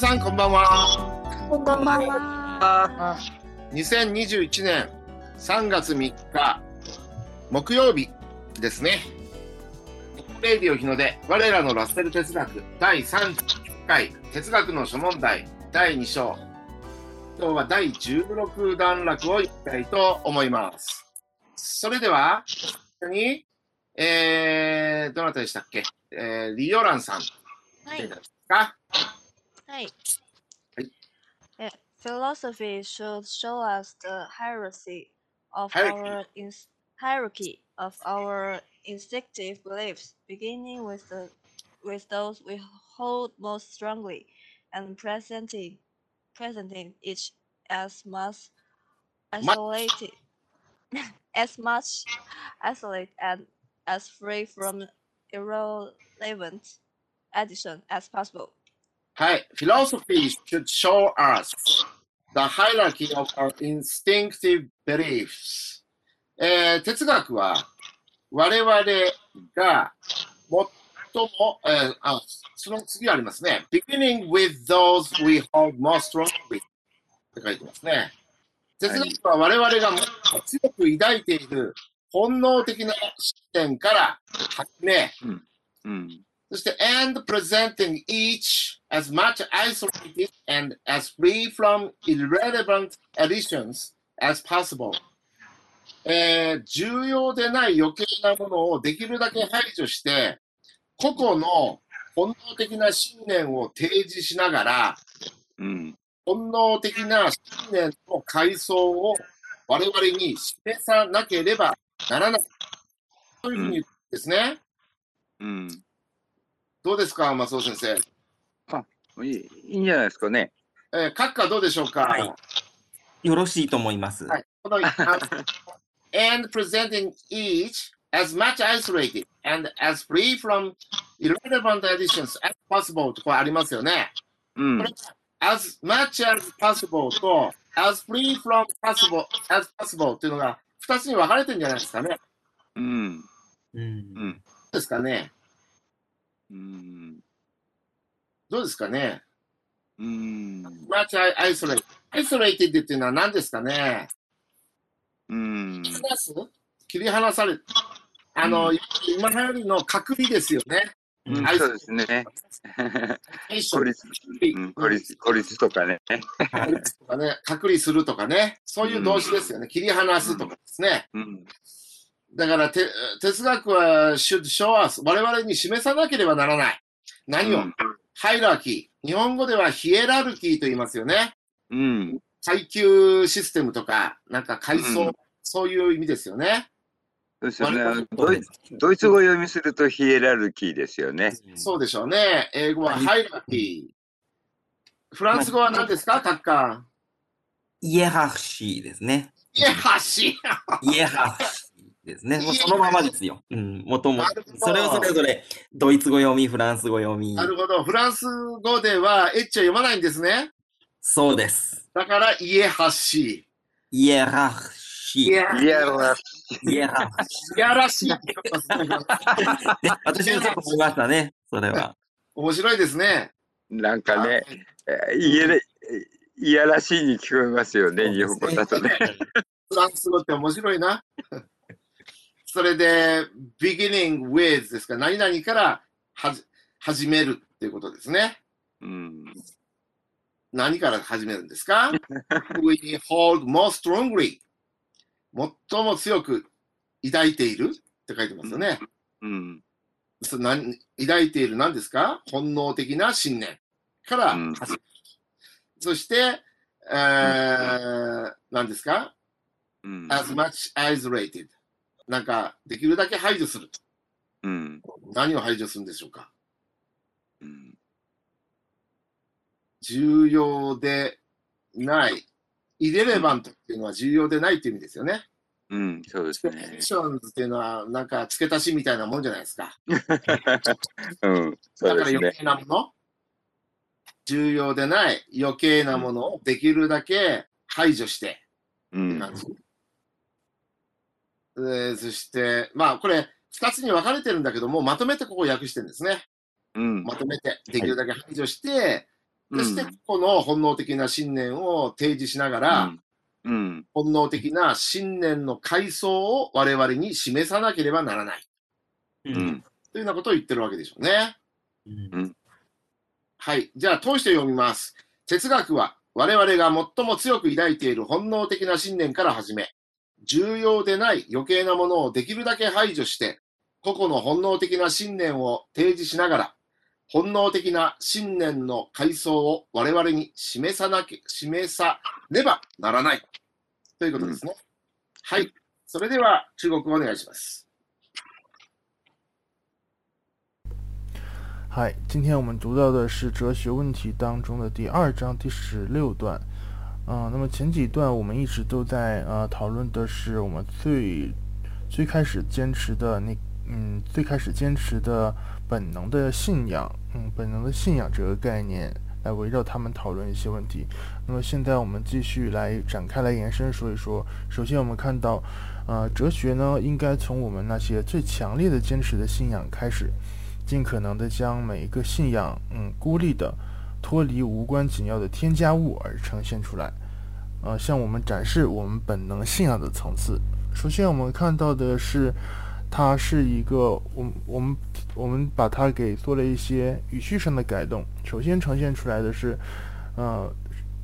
皆さんこんばんは。こんばんは。あ2021年3月3日木曜日ですね。レイディオ日の出我らのラッセル哲学第39回哲学の諸問題第2章。今日は第16段落をいきたいと思います。それでは、一緒に、えー、どなたでしたっけ？えー、リオランさん。はい。かはい。はい。Yeah, philosophy should show us the hierarchy of Hierarchy. our hierarchy of our instinctive beliefs, beginning with the with those we hold most strongly, and presenting presenting each as much isolated as much isolated and as free from irrelevant addition as possible. はい。Philosophy should show us the hierarchy of our instinctive beliefs. えー哲学は我々が最も、えーあその次ありますね。beginning with those we hold most strongly って書いてますね。哲学は我々が強く抱いている本能的な視点から始め、うん。そして、and presenting each as much isolated and as free from irrelevant additions as possible. えー重要でない余計なものをできるだけ排除して、個々の本能的な信念を提示しながら、うん。本能的な信念の階層を我々に示さなければならない。というふうに言うんですね。うん。どうですか、松尾先生。いいいいんじゃないですかね。えー、閣下どうでしょうか、はいよろしいと思います。はい。この、あ and presenting each as much isolated and as free from irrelevant additions as possible とこれありますよね。うん as much as possible と as free from possible as possible っていうのが2つに分かれてるんじゃないですかね。うん。うんうん。どうですかねうん。どうですかね？うん。much isolated。isolated っていうのは何ですかね？うん。切り離す？切り離されあの、う今流行りの隔離ですよね。うんはいそうですね。孤立、うん、孤うん立、孤立とかね。孤立とかね、隔離するとかね、そういう動詞ですよね。切り離すとかですね。うん。だからて、哲学は should show us 我々に示さなければならない。何を、うんハイラーキー。日本語ではヒエラルキーと言いますよね。うん。階級システムとか、なんか階層、うんそういう意味ですよね。そうですよねドイツ。ドイツ語読みするとヒエラルキーですよね。そうでしょうね。英語はハイラーキー。フランス語は何ですか、閣下。イエハフシーですね。イエハシー。イエハフシーですね。もうそのままですよ。うん、もともなるほどそれをそれぞれドイツ語読み、フランス語読み。なるほど。フランス語ではエッチは読まないんですね。そうです。だから、イエハシイエハフシー。いー。やいやらイエハフシいやらしいって言い 私もちょっと思いましたね。それは。面白いですね。なんかね、えいやら、いやらしいに聞こえますよね、日本語だとね。フランス語って面白いな。それで、beginning with ですから、何々からはじ始めるっていうことですね。うん。何から始めるんですか ?We hold most strongly 最も強く抱いている？って書いてますよね。うん。そ何抱いている何ですか？本能的な信念からうん始める。そして、えー何ですか？うん。as much isolated なんか、できるだけ排除する。うん。何を排除するんでしょうかうん。重要でない。イレレバントっていうのは重要でないっていう意味ですよね。うん、そうですエねク。ションズっていうのは、なんか付け足しみたいなもんじゃないですか。うん、そだから余うですね。計なもの、重要でない余計なものをできるだけ排除して、うん。なんですえーそして、まあこれ、二つに分かれてるんだけども、まとめてここを訳してるんですね。うん。まとめて、できるだけ排除して、うんそして、この本能的な信念を提示しながら、うん。本能的な信念の階層を我々に示さなければならない。ううんん。というようなことを言ってるわけでしょうね。うんはい。じゃあ、通して読みます。哲学は我々が最も強く抱いている本能的な信念から始め、重要でない余計なものをできるだけ排除して、個々の本能的な信念を提示しながら、本能的な信念の階層を我々に示さなけ、示さねばならない。ということですね。はい。それでは、中国語お願いします。嗨，今天我们读到的是哲学问题当中的第二章第十六段。嗯、那么前几段我们一直都在呃讨论的是我们最最开始坚持的那嗯最开始坚持的本能的信仰，嗯本能的信仰这个概念来围绕他们讨论一些问题。那么现在我们继续来展开来延伸说一说。首先我们看到，呃，哲学呢应该从我们那些最强烈的坚持的信仰开始。尽可能的将每一个信仰，嗯，孤立的、脱离无关紧要的添加物而呈现出来，呃，向我们展示我们本能信仰的层次。首先，我们看到的是，它是一个，我我们我们把它给做了一些语序上的改动。首先呈现出来的是，呃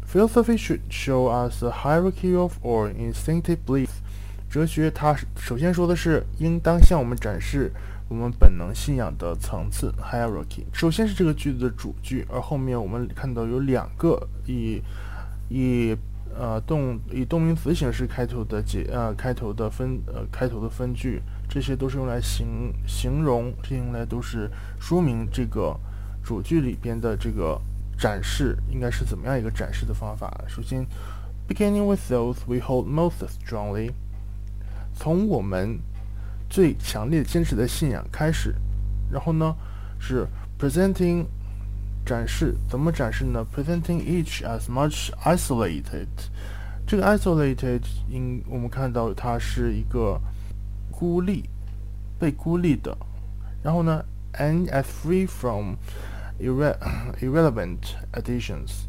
，philosophy should show us a hierarchy of or instinctive beliefs。哲学它首先说的是，应当向我们展示。我们本能信仰的层次 hierarchy，首先是这个句子的主句，而后面我们看到有两个以以呃动以动名词形式开头的解呃开头的分呃开头的分句，这些都是用来形形容，这些用来都是说明这个主句里边的这个展示应该是怎么样一个展示的方法。首先，beginning with those we hold most strongly，从我们。最强烈坚持的信仰开始，然后呢是 presenting 展示，怎么展示呢？presenting each as much isolated，这个 isolated 应我们看到它是一个孤立，被孤立的，然后呢 and as free from irrelevant additions。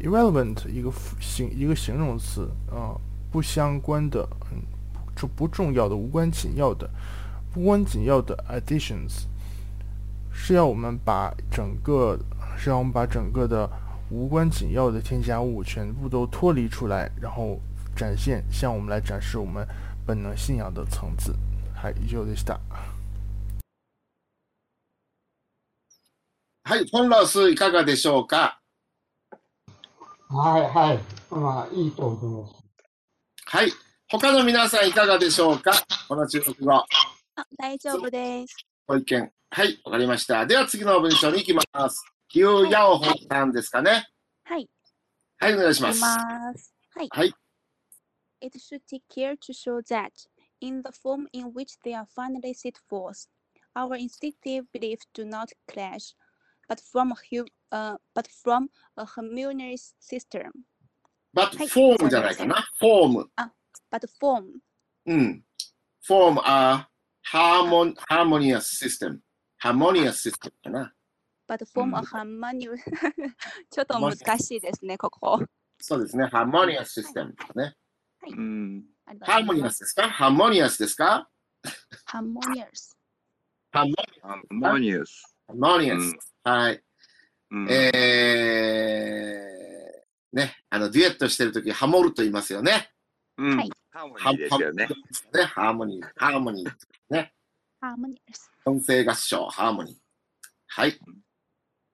irrelevant 一个形一个形容词啊、呃，不相关的，嗯。是不重要的、无关紧要的、无关紧要的 additions，是要我们把整个，是让我们把整个的无关紧要的添加物全部都脱离出来，然后展现，向我们来展示我们本能信仰的层次。はい、以上でした。はい、本老師いかがでしょうか。はいはい。まあいいと思います。はい。 他の皆さんいかがでしょうかこの中国語。あ大丈夫です。ご意見。はい、わかりました。では次の文章に行きます。リュウ・ヤオホンさんですかね。はい。はい、お願いしまいす。はい。はい。It should take care to show that, in the form in which they are finally set forth, our instinctive beliefs do not clash, but from a, uh, but from a harmonious system. but はい form じゃないかな。フォーム。But form, うん。form a harmon harmonious system. harmonious system かな。but from a うん harmonious ちょっと難しいですね、ここ。そうですね。harmonious system ね。うん。ありがとうござい harmonious ですか harmonious ですか harmonious。harmonious ハーモニアス。harmonious、うんはい。うんえー、ね。あの、デュエットしてるとき、ハモると言いますよね。うんはいハーモニーですよね。ね、ハーモニー、ハーモニー、harmonious。音声合唱、ハーモニー。はい。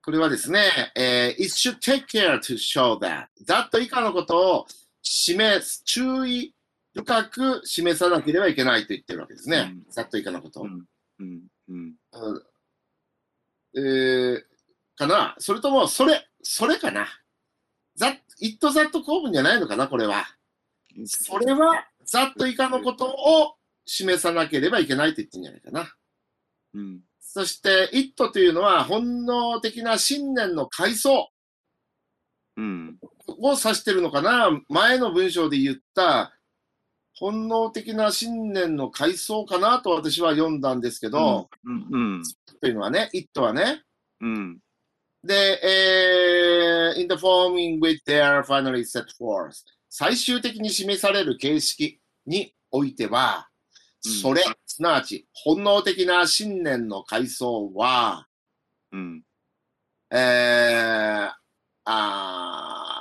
これはですね、えー it should take care to show that. that 以下のことを示す、注意深く示さなければいけないと言ってるわけですね。うん that 以下のことを。うんうんうんうんえーかな？それとも、それ、それかな？ざ it that 構文じゃないのかな？これは。それは、ざっと以下のことを示さなければいけないと言ってるんじゃないかな。うん。そして、it というのは本能的な信念の階層。うん。を指してるのかな？前の文章で言った本能的な信念の階層かなと私は読んだんですけど、うんうんというのはね、it はね。うん。で、えー in the form in which they are finally set forth 最終的に示される形式においては、うんそれ、すなわち本能的な信念の階層は、うん。えーあ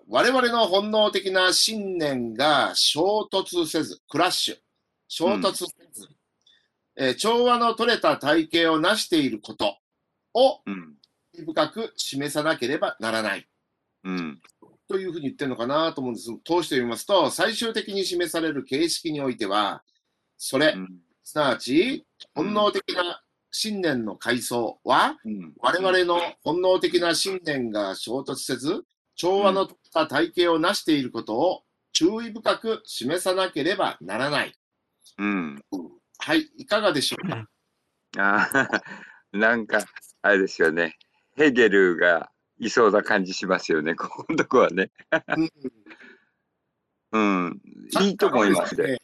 ー我々の本能的な信念が衝突せず、クラッシュ、衝突せず、えー調和の取れた体系を成していることをうん。深く示さなければならないうん。というふうに言ってるのかなと思うんです。通して読みますと、最終的に示される形式においては、それ、うん。すなわち本能的な信念の階層は、うん。我々の本能的な信念が衝突せず、調和の取った体系を成していることを注意深く示さなければならない。うん。はい、いかがでしょうか？ああ、なんか、あれですよね。ヘーゲルがいそうな感じしますよね、ここのとこはね。うんうん。いいと思いますね。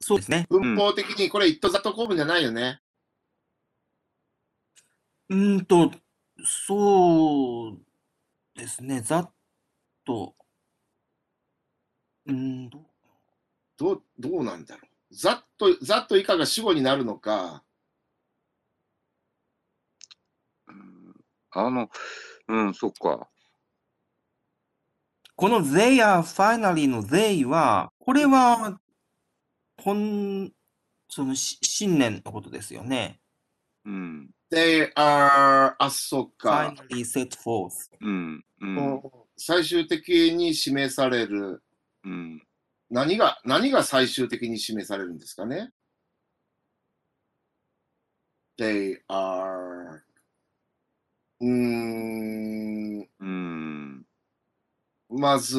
そうですね。文法的にこれ、イット・ザット・コーブじゃないよね。うーんと、そうですね。ざっと、うーん、どどう、どうなんだろう。ざっと、ざっと以下が主語になるのか。うんあの、うん、そっか。この they are finally の they は、これは、本、そのし信念のことですよね。うん。they are, あ、そっか。finally set forth。うん。うん。最終的に示される。うん。何が、何が最終的に示されるんですかね ?they are, うーん、うん。まず、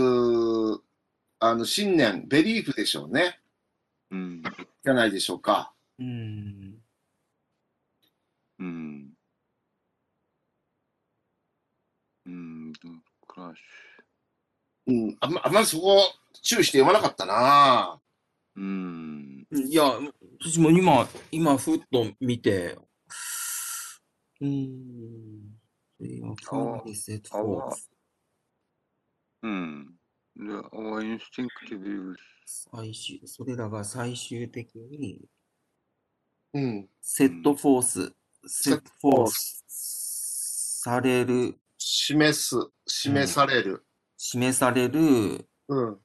あの、信念、ベリーフでしょうね。うん。じゃないでしょうか。うーん。うん。うん。クラッシうん、あんま、あんまりそこ、注意して読まなかったなュ。うん。いや、私も今、今、ふっと見て、うーん。最終、それらが最終的に、うん。セットフォース、セットフォースされる、示す、示される。示される、うん。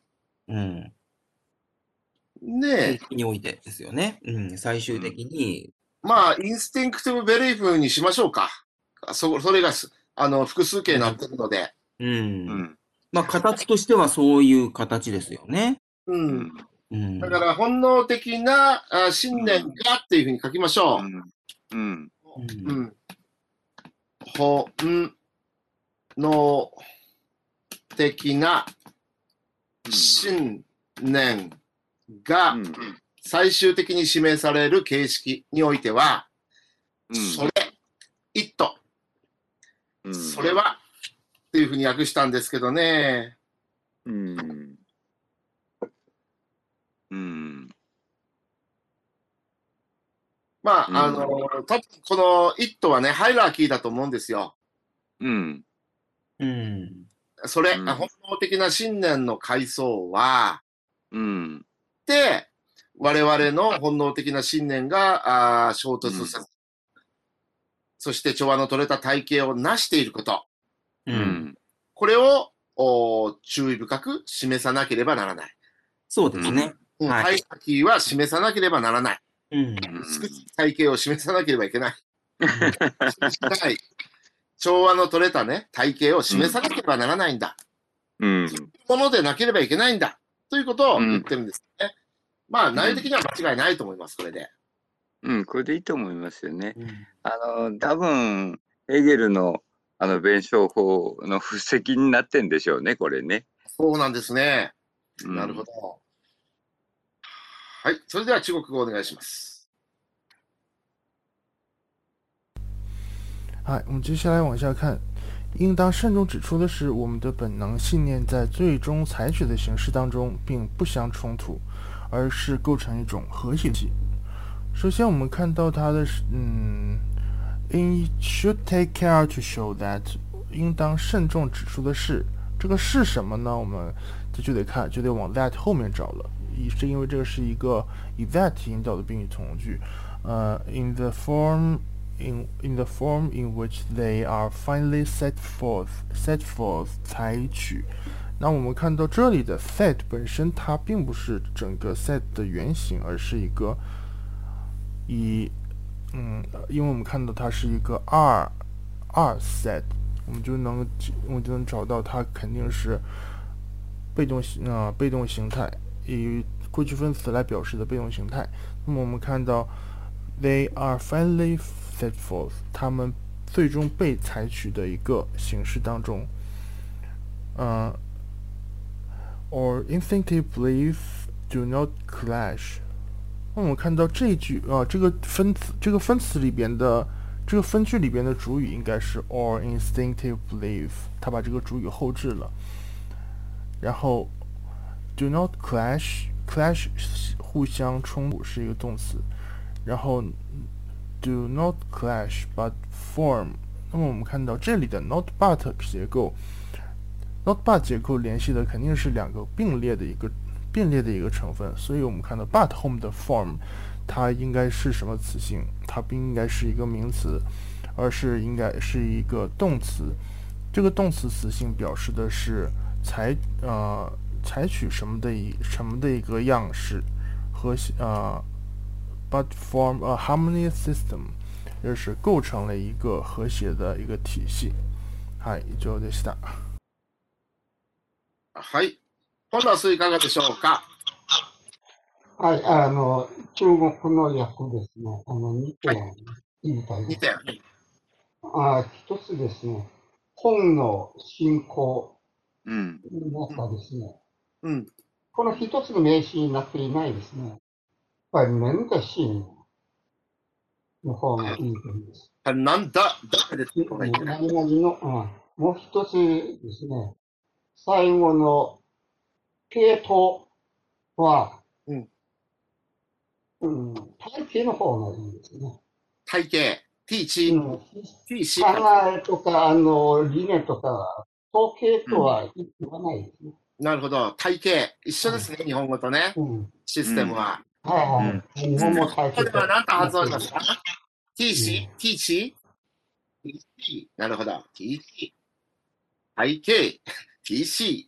うん、ねえ、においてですよね。うん、最終的に、まあ、 instinctive belief にしましょうか。そ、それがす、あの、複数形になってるので。うん、うん。まあ、形としてはそういう形ですよね。う。うんん。うん。だから、本能的なあ信念がっていうふうに書きましょうん。うんう。うん。本能的な信念がうん。最終的に示される形式においては、うん。それ、it、うんそれはっていうふうに訳したんですけどね。うん。うん。まあ、あうんの、多分この it はね、ハイラーキーだと思うんですよ。うん。うん。それ、うん本能的な信念の階層は、うん。で、我々の本能的な信念があー衝突せず、そして調和の取れた体系を成していること、う。うんん。これをお注意深く示さなければならない。そうですね。うんはいハイラーキーは示さなければならない。うん。体系を示さなければいけない。はい。調和の取れたね、体系を示さなければならないんだ。うん。ものでなければいけないんだ。ということを言ってるんですね。まあ、内容的には間違いないと思います、これで。うん。これでいいと思いますよね。うんあの、多分、ヘーゲルの、あの、弁証法の布石になってんでしょうね、これね。そうなんですね。うんなるほど。はい。それでは中国語お願いします。好，我们接下来往下看。应当慎重指出的是，我们的本能信念在最终采取的形式当中并不相冲突，而是构成一种和谐体。首先，我们看到它的是，嗯，In should take care to show that 应当慎重指出的是，这个是什么呢？我们这就得看，就得往 that 后面找了。一是因为这个是一个以 that 引导的宾语从句，呃，in the form in in the form in which they are finally set forth set forth 采取。那我们看到这里的 set 本身它并不是整个 set 的原型，而是一个以嗯，因为我们看到它是一个 are are set，我们就能我就能找到它肯定是被动形啊、呃、被动形态，以过去分词来表示的被动形态。那么我们看到 they are finally set forth，他们最终被采取的一个形式当中，嗯、，or instinctive belief do not clash。那我们看到这一句啊、这个分词这个分词里边的这个分句里边的主语应该是 or instinctive belief，它把这个主语后置了。然后 do not clash，clash 互相冲突是一个动词。然后 do not clash but form。那么我们看到这里的 not but 结构，not but 结构联系的肯定是两个并列的一个。并列的一个成分，所以我们看到 but 后面的 form，它应该是什么词性？它不应该是一个名词，而是应该是一个动词。这个动词词性表示的是采呃采取什么的一什么的一个样式和呃，but form a harmonious system，就是构成了一个和谐的一个体系。はい、以上でした。はい。 本田さんいかがでしょうか？はい、あの、中国の訳ですね、あの、2点言いたい2です。点。あ一つですね、本の進行うん。の中ですね、うん。この一つの名詞になっていないですね。やっぱり面でシーンの方がいいと思います。なんだ、だで出てこない何々の、うん、もう一つですね、最後の系統は、うんうん、体系の方がいいですね。体系、T1、うん T4 考えとか、あの、理念とか、統計とは言わないですね。なるほど。体系。一緒ですね、日本語とね。うん。システムは。はいはい。日本も体これ系とは何と発音しますかう ?T4、T1、T4。なるほど。T4。体系、T4。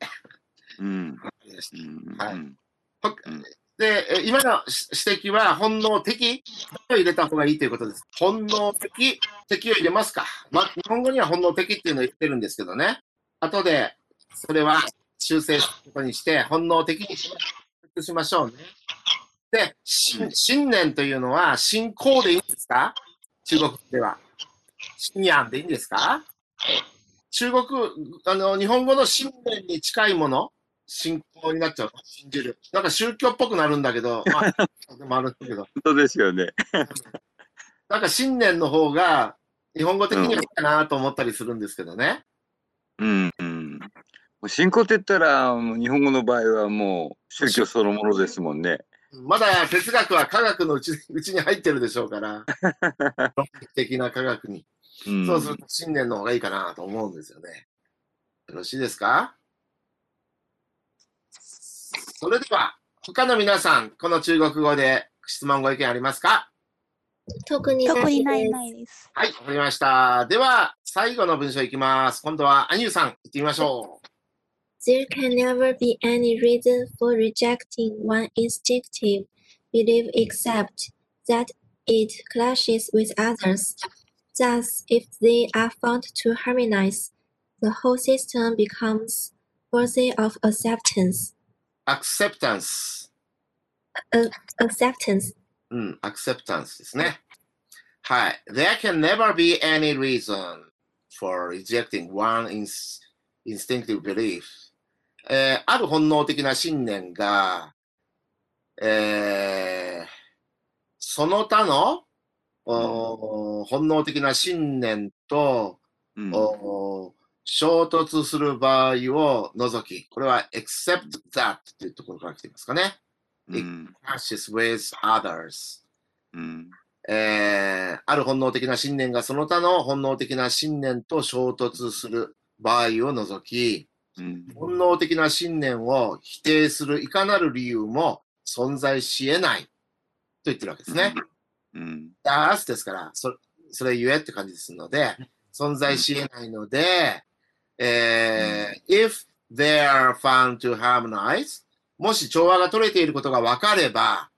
うん。わかりましたうん。はいで、え今の指摘は本能的？を入れた方がいいということです。本能的、敵を入れますか。まあ、日本語には本能的っていうのを言ってるんですけどね。後で、それは修正することにして、本能的にしましょうね。で、新新年というのは、信仰でいいんですか？中国では。新年でいいんですか？中国、あの、日本語の新年に近いもの信仰になっちゃう。信じる。なんか宗教っぽくなるんだけど、まあ、でもあるんだけど、本当ですよね。なんか新年の方が日本語的にはいいかなと思ったりするんですけどね。うん。うん。信仰って言ったら、日本語の場合はもう宗教そのものですもんね。まだ哲学は科学のうち うちに入ってるでしょうから、論理的な科学に。うん。そうすると新年の方がいいかなと思うんですよね。よろしいですか？それでは、他の皆さん、この中国語で質問ご意見ありますか特に特にないですないです。はい、わかりました。では、最後の文章いきます。今度は、アニューさん、行ってみましょ There can never be any reason for rejecting one instinctive belief except that it clashes with others. Thus, if they are found to harmonize, the whole system becomes worthy of acceptance. う。acceptance。Acceptance. うん、acceptance ですね。はい。There can never be any reason for rejecting one ins- instinctive belief. えーある本能的な信念が、えーその他の、おー本能的な信念と、うん。お衝突する場合を除き、これは except that というところから来ていますかね。うん。clashes with others. うん。えーある本能的な信念がその他の本能的な信念と衝突する場合を除き、うん。本能的な信念を否定するいかなる理由も存在し得ないと言ってるわけですね。うん。ダースですから、そそれゆえって感じですので、存在し得ないので、えー if they are found to harmonize, もし調和が取れていることが分かれば、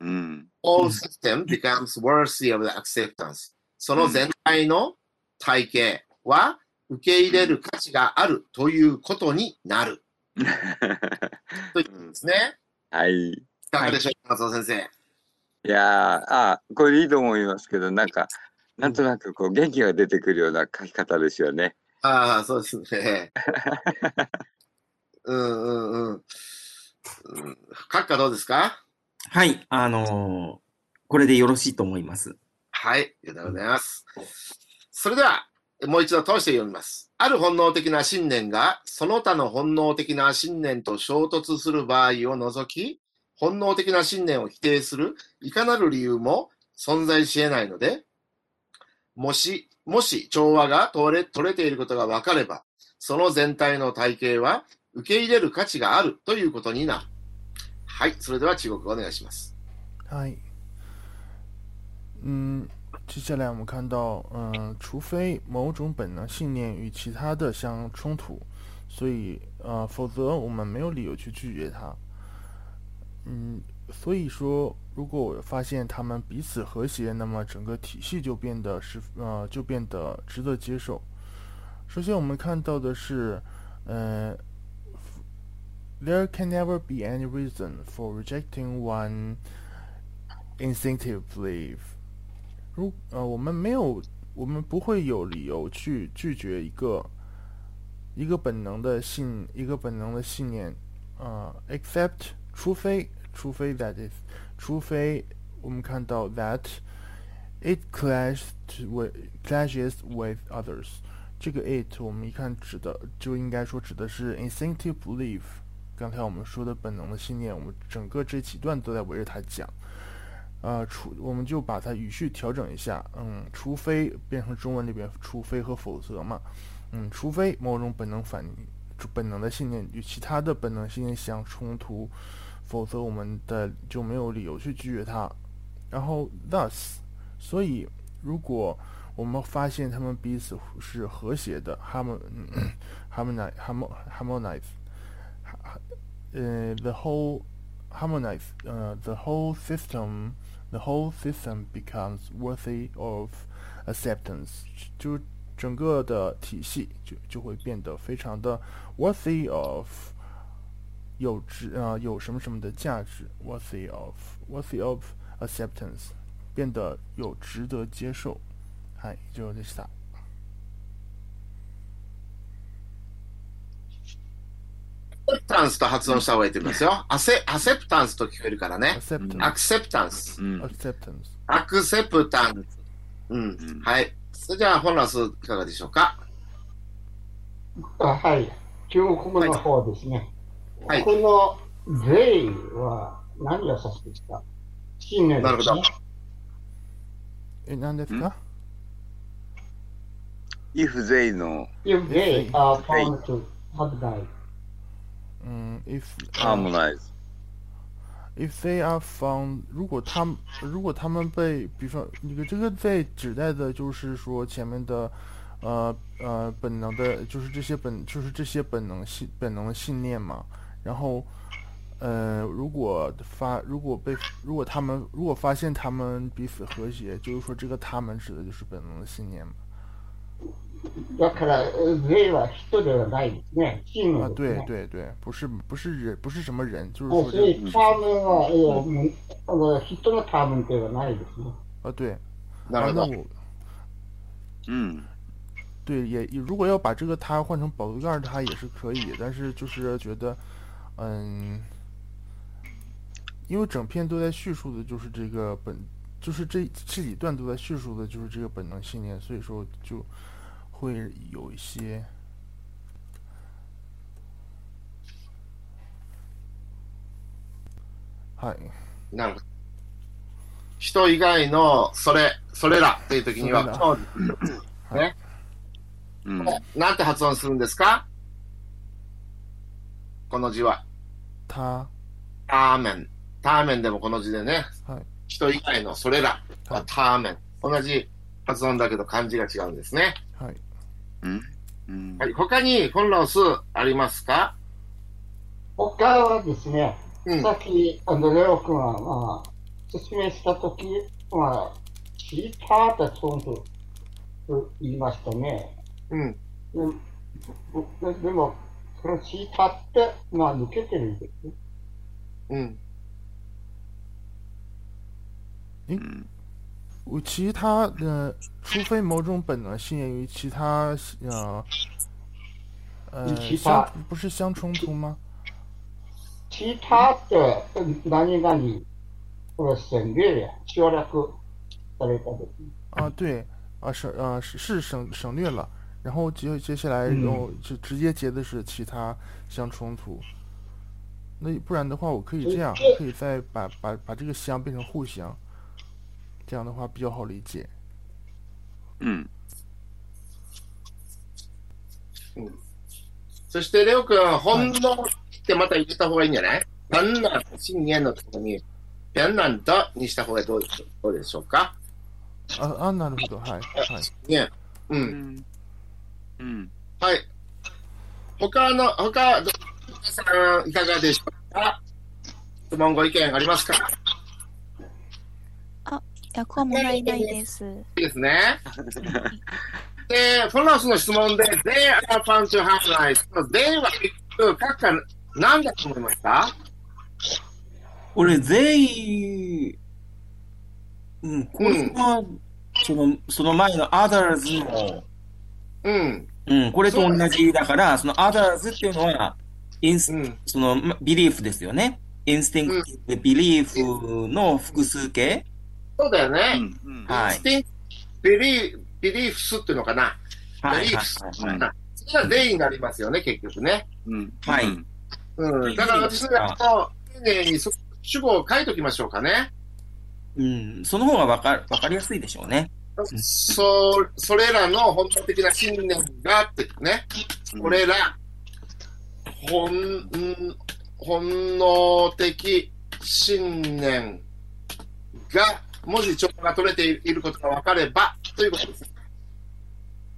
うん。all system becomes worthy of the acceptance. その全体の体系は受け入れる価値があるということになる。ということですね。はい。いかがでしょうか、松尾先生？いやー、あーこれいいと思いますけど、なんか、なんとなくこう元気が出てくるような書き方ですよね。ああ、そうですね。うんうんうん。うん閣下どうですか？はい、あのーこれでよろしいと思います。はい、ありがとうございます。それでは、もう一度通して読みます。ある本能的な信念が、その他の本能的な信念と衝突する場合を除き、本能的な信念を否定するいかなる理由も存在し得ないので、もし、もし調和が取れ取れていることが分かれば、その全体の体系は受け入れる価値があるということになる。はい、それでは中国語お願いします。嗨，嗯，接下来我们看到，嗯，除非某种本能信念与其他的相冲突，所以呃，否则我们没有理由去拒绝它。嗯，所以说，如果我发现他们彼此和谐，那么整个体系就变得是呃，就变得值得接受。首先，我们看到的是，呃，There can never be any reason for rejecting one instinctive belief。如呃，我们没有，我们不会有理由去拒绝一个一个本能的信，一个本能的信念。呃，except 除非除非 that is 除非我们看到 that it clashes with clashes with others。这个 it 我们一看指的就应该说指的是 instinctive belief。刚才我们说的本能的信念，我们整个这几段都在围着它讲。呃，除我们就把它语序调整一下，嗯，除非变成中文里边除非和否则嘛，嗯，除非某种本能反本能的信念与其他的本能信念相冲突，否则我们的就没有理由去拒绝它。然后 thus，所以如果我们发现他们彼此是和谐的，harmon harmonize harmonize，呃，the whole harmonize，呃，the whole system。the whole system becomes worthy of acceptance，就整个的体系就就会变得非常的 worthy of 有值啊、呃、有什么什么的价值 worthy of worthy of acceptance 变得有值得接受。はい、以上でした。アセプタンスと発音した方がいいと思いますよ。アセアセプタンスと聞こえるからね。acceptance アクセプタンス。うん。acceptance アクセプタンス。うん。うんはい。それじゃあ、本ラスいかがでしょうか？あはい。中国語の方ですね。はいこの税は何を指すんですか？信念ですねなるほど。え、何ですか？if they の If they are found to. 嗯，if ハーモナイズ。If they are found，如果他们如果他们被，比方那个这个在指代的就是说前面的，呃呃本能的，就是这些本就是这些本能信本能的信念嘛。然后，呃，如果发如果被如果他们如果发现他们彼此和谐，就是说这个他们指的就是本能的信念嘛。だから、税は人ではないですね。信啊，对念ですね。对对，不是不是人不是什么人，就是もう说这そういうタームは、いやもうあの人のタームではないですね。啊对，なるほど。啊那我うん。对，也也如果要把这个它换成保度盖儿，它也是可以，但是就是觉得， 嗯，因为整篇都在叙述的就是这个本，就是这这几段都在叙述的就是这个本能信念，所以说就会有一些，嗨，なるほど。 人以外のそれ、それらという時には、それらこのはい。うん。なんて発音するんですか この字は。他、ターメン。ターメンでもこの字でね、はい人以外のそれらははいターメン。同じ発音だけど漢字が違うんですね。はい。うん。うんはい、他にフォンロスありますか？他はですね、うん。さっき、あの、レオ君は、まあ、説明したとき、まあ、チーターってそうと言いましたね。うん。でででも、其他得，嘛，不肯定的。嗯。嗯。我其他的，除非某种本能性于其他，呃，呃，相不是相冲突吗？其他的，嗯，哪你讲你，我省略了，交两个，啊对，啊省啊是是省省略了。然后接接下来嗯然后就直接接的是其他相冲突。那不然的话，我可以这样，可以再把把把这个相变成互相，这样的话比较好理解。うん。そして、レオ君、本能ってまた入れた方がいいんじゃない本能、信念のところに、本能とにした方がどうでしょうどうでしょうか啊啊，なるほど、はいはい。ね。う。うんん。うん。 はい。他の、他、ど皆さん、いかがでしょうか？質問、ご意見ありますか？いや、こうもないないです。いいですね。で、フォロースの質問で、they are found to have life。they は結局、各家何だと思いますか？俺、全員、うん、これは、その、その前の others の、うん。うん、これと同じだから、その others っていうのは、インスうん。その、ま belief ですよね。instinctive belief の複数形。そうだよね。うん。うん。はい。 belie、beliefs っていうのかな。はい。ビリーはい。フス。はい。それは全員になりますよね、結局ね。うん。はいうんうん。だから私が、丁寧にそ主語を書いときましょうかね。うん、その方がわかわかりやすいでしょうね。そ、それらの本能的な信念がってね。これら、本、ん本能的信念が、もし調和が取れていることが分かれば、ということです。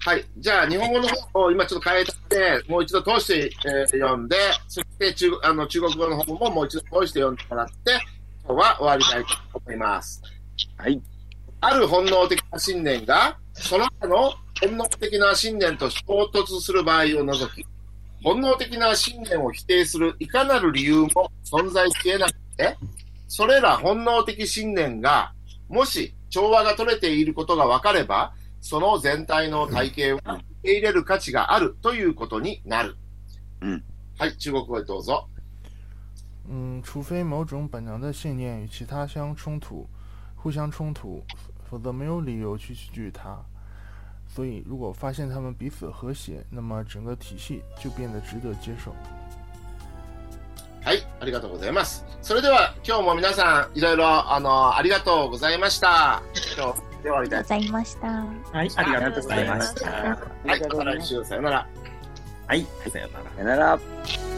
はい。じゃあ、日本語の方を今ちょっと変えて、もう一度通して、えー読んで、そして中あの中国語の方ももう一度通して読んでもらって、今日は終わりたいと思います。はい。ある本能的な信念が、その他の本能的な信念と衝突する場合を除き、本能的な信念を否定するいかなる理由も存在し得なくて、それら本能的信念が、もし調和が取れていることが分かれば、その全体の体系は受け入れる価値があるということになる。うんはい、中国語でどうぞ。嗯，除非某种本能的信念与其他相冲突、互相衝突，否則沒有理由去拒絕它。所以，如果發現它們彼此和諧，那麼整個體系就變得值得接受。はい、ありがとうございます。それでは今日も皆さんいろいろあのありがとうございました。今日で終わりたいございました。はい、ありがとうございました。はい、また来週さよなら。はい、さようなら。さよなら。